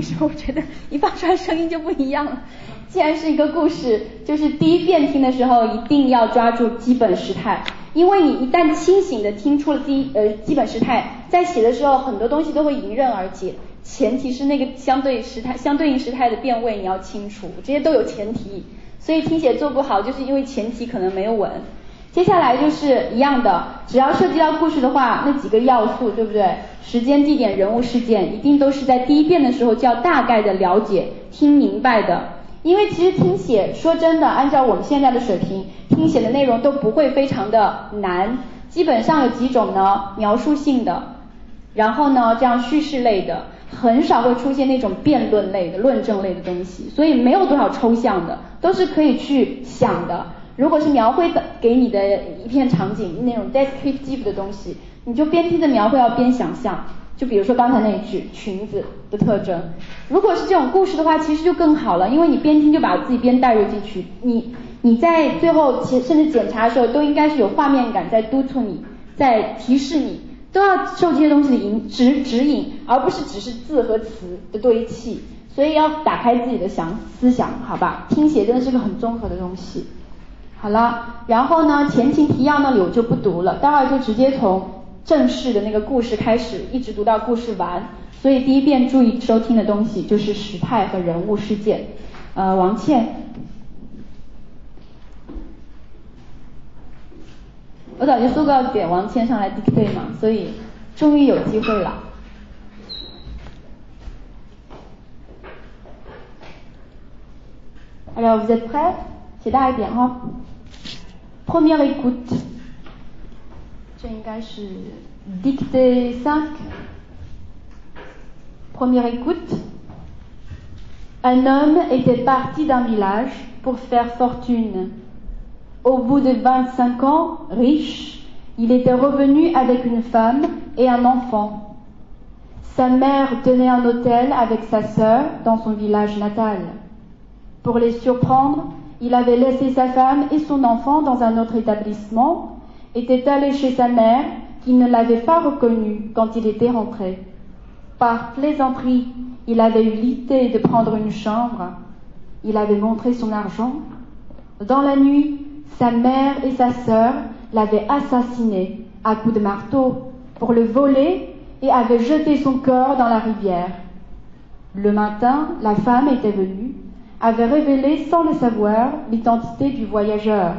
为什么我觉得一放出来声音就不一样了？既然是一个故事，就是第一遍听的时候一定要抓住基本时态，因为你一旦清醒的听出了第一呃基本时态，在写的时候很多东西都会迎刃而解。前提是那个相对时态、相对应时态的变位你要清楚，这些都有前提。所以听写做不好，就是因为前提可能没有稳。接下来就是一样的，只要涉及到故事的话，那几个要素对不对？时间、地点、人物、事件，一定都是在第一遍的时候就要大概的了解、听明白的。因为其实听写，说真的，按照我们现在的水平，听写的内容都不会非常的难。基本上有几种呢？描述性的，然后呢，这样叙事类的，很少会出现那种辩论类的、论证类的东西。所以没有多少抽象的，都是可以去想的。如果是描绘的给你的一片场景，那种 descriptive 的东西，你就边听着描绘，要边想象。就比如说刚才那句裙子的特征，如果是这种故事的话，其实就更好了，因为你边听就把自己边带入进去，你你在最后甚至检查的时候都应该是有画面感在督促你，在提示你，都要受这些东西的引指指引，而不是只是字和词的堆砌，所以要打开自己的想思想，好吧？听写真的是个很综合的东西。好了，然后呢前情提要那里我就不读了，待会儿就直接从。正式的那个故事开始，一直读到故事完，所以第一遍注意收听的东西就是时态和人物事件。呃，王倩，我早就说过要点王倩上来 dictate 嘛，所以终于有机会了。Alors vous êtes prêts？写大一点哈。Première écoute。Dictée 5. Première écoute. Un homme était parti d'un village pour faire fortune. Au bout de 25 ans, riche, il était revenu avec une femme et un enfant. Sa mère tenait un hôtel avec sa sœur dans son village natal. Pour les surprendre, il avait laissé sa femme et son enfant dans un autre établissement était allé chez sa mère, qui ne l'avait pas reconnu quand il était rentré. Par plaisanterie, il avait eu l'idée de prendre une chambre. Il avait montré son argent. Dans la nuit, sa mère et sa sœur l'avaient assassiné à coups de marteau pour le voler et avaient jeté son corps dans la rivière. Le matin, la femme était venue, avait révélé sans le savoir l'identité du voyageur.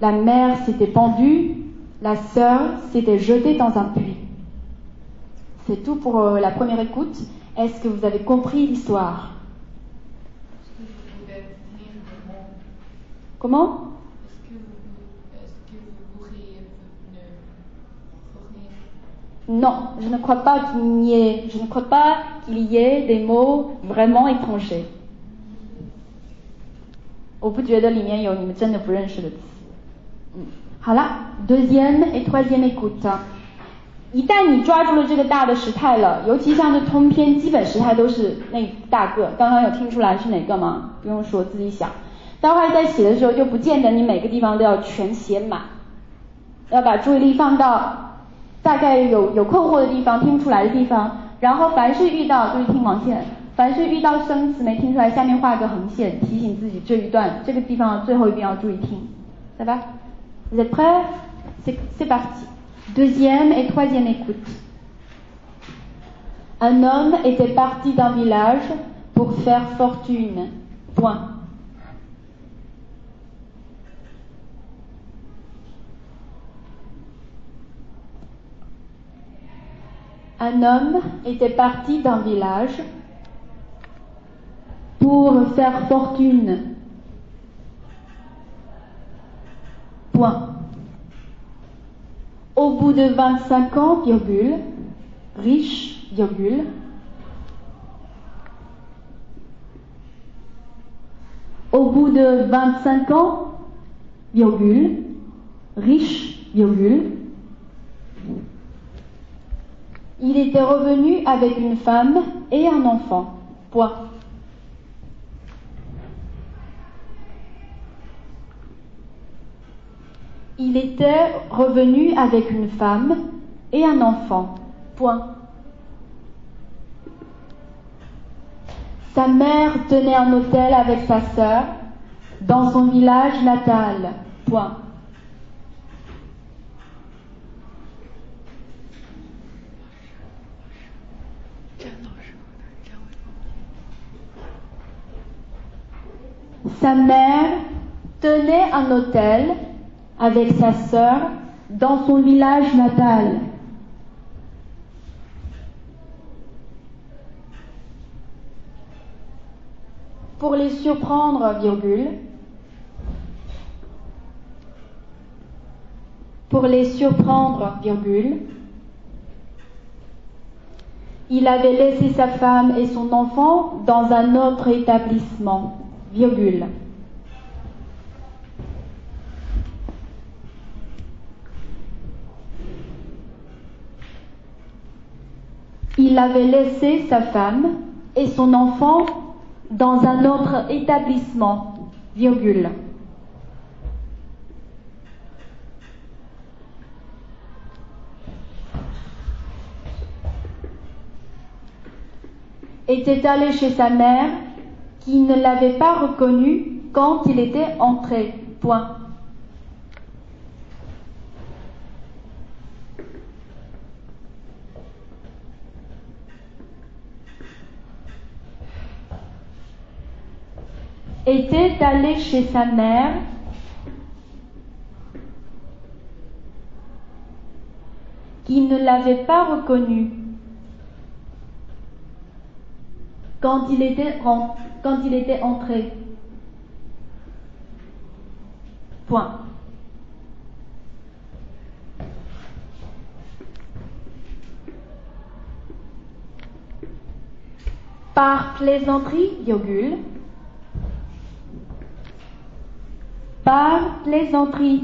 La mère s'était pendue, la sœur s'était jetée dans un puits. C'est tout pour euh, la première écoute. Est-ce que vous avez compris l'histoire? Comment? Non, je ne crois pas qu'il y ait, je ne crois pas qu'il y ait des mots vraiment étrangers. 我不觉得里面有你们真的不认识的词。嗯好了，deuxième et troisième écoute。一旦你抓住了这个大的时态了，尤其像这通篇基本时态都是那大个，刚刚有听出来是哪个吗？不用说，自己想。待会儿在写的时候就不见得你每个地方都要全写满，要把注意力放到大概有有困惑的地方、听不出来的地方，然后凡是遇到就是听王线，凡是遇到生词没听出来，下面画个横线提醒自己这一段这个地方最后一定要注意听，来吧。Vous êtes prêts C'est parti. Deuxième et troisième écoute. Un homme était parti d'un village pour faire fortune. Point. Un homme était parti d'un village pour faire fortune. Au bout de 25 ans, virgule, riche, virgule, au bout de 25 ans, virgule, riche, virgule, il était revenu avec une femme et un enfant. Point. Il était revenu avec une femme et un enfant. Point. Sa mère tenait un hôtel avec sa sœur dans son village natal. Point. Sa mère tenait un hôtel avec sa sœur dans son village natal. Pour les surprendre, pour les surprendre, il avait laissé sa femme et son enfant dans un autre établissement, virgule. Il avait laissé sa femme et son enfant dans un autre établissement, virgule. était allé chez sa mère qui ne l'avait pas reconnu quand il était entré. Point. Était allé chez sa mère qui ne l'avait pas reconnu quand il était, quand il était entré. Point. Par plaisanterie, virgule, par plaisanterie,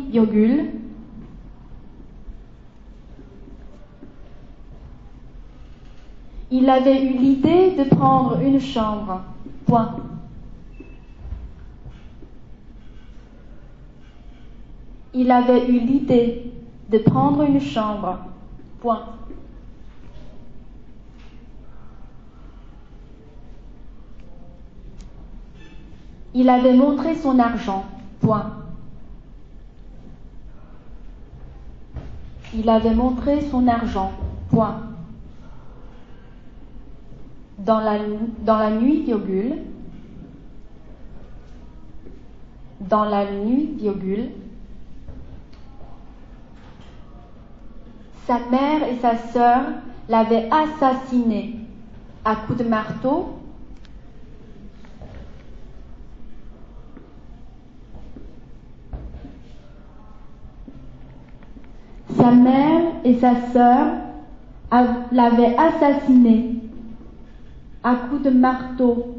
il avait eu l'idée de prendre une chambre. Point. Il avait eu l'idée de prendre une chambre. Point. Il avait montré son argent. Point. Il avait montré son argent. Point. Dans la, nuit, virgule. Dans la nuit, virgule. Sa mère et sa sœur l'avaient assassiné à coups de marteau Sa mère et sa sœur l'avaient assassiné à coups de marteau.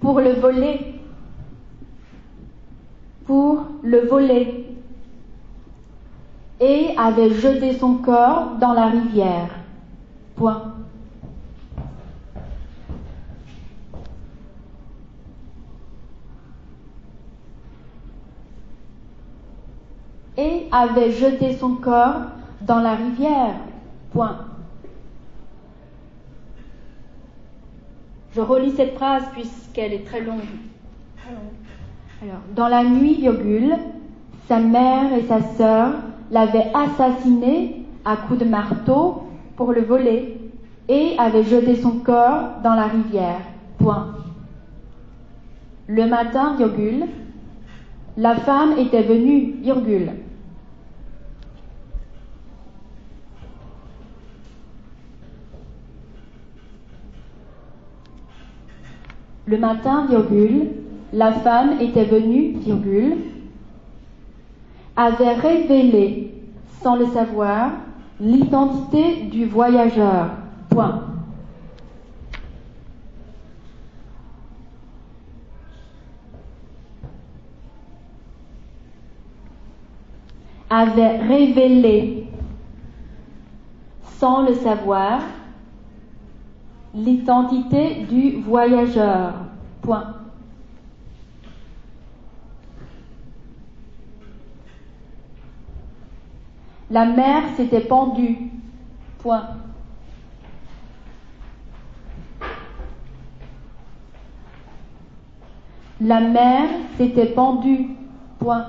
Pour le voler, pour le voler, et avait jeté son corps dans la rivière. Point. Et avait jeté son corps dans la rivière. Point. Je relis cette phrase puisqu'elle est très longue. Alors, dans la nuit, virgule, sa mère et sa sœur l'avaient assassiné à coups de marteau pour le voler et avaient jeté son corps dans la rivière. Point. Le matin, virgule, la femme était venue, virgule, Le matin, virgule, la femme était venue, virgule, avait révélé, sans le savoir, l'identité du voyageur. Point. avait révélé, sans le savoir, l'identité du voyageur. Point. La mère s'était pendue. Point. La mère s'était pendue. Point.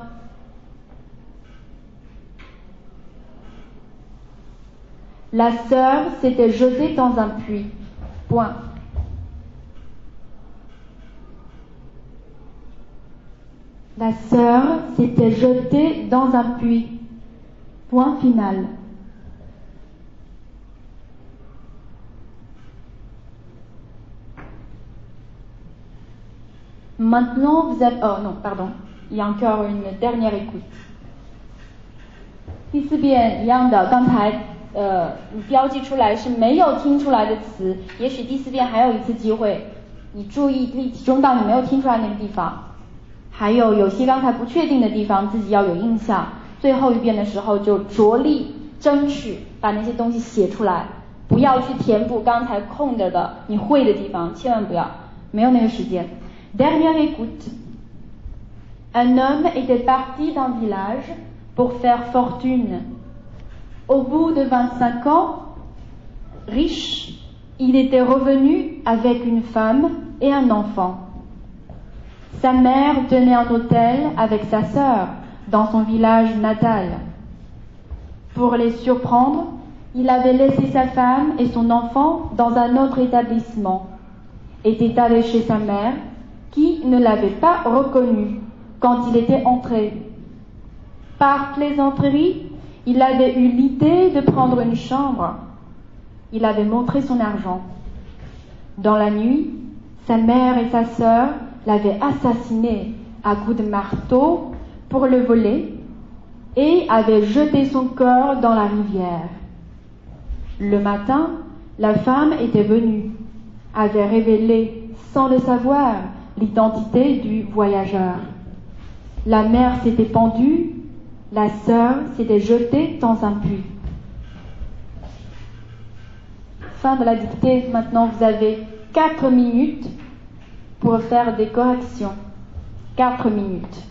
La sœur s'était jetée dans un puits. Point. La sœur s'était jetée dans un puits. Point final. Maintenant, vous avez... Oh non, pardon. Il y a encore une dernière écoute. 呃你标记出来是没有听出来的词，也许第四遍还有一次机会，你注意力集中到你没有听出来那个地方，还有有些刚才不确定的地方自己要有印象，最后一遍的时候就着力争取把那些东西写出来，不要去填补刚才空着的你会的地方，千万不要，没有那个时间。Dernière écoute. Un homme était parti d'un village pour faire fortune. Au bout de 25 ans, riche, il était revenu avec une femme et un enfant. Sa mère tenait un hôtel avec sa sœur dans son village natal. Pour les surprendre, il avait laissé sa femme et son enfant dans un autre établissement, était allé chez sa mère qui ne l'avait pas reconnu quand il était entré. Par plaisanterie, il avait eu l'idée de prendre une chambre. Il avait montré son argent. Dans la nuit, sa mère et sa sœur l'avaient assassiné à coups de marteau pour le voler et avaient jeté son corps dans la rivière. Le matin, la femme était venue, avait révélé sans le savoir l'identité du voyageur. La mère s'était pendue, la sœur s'était jetée dans un puits. Fin de la dictée, maintenant vous avez 4 minutes pour faire des corrections. 4 minutes.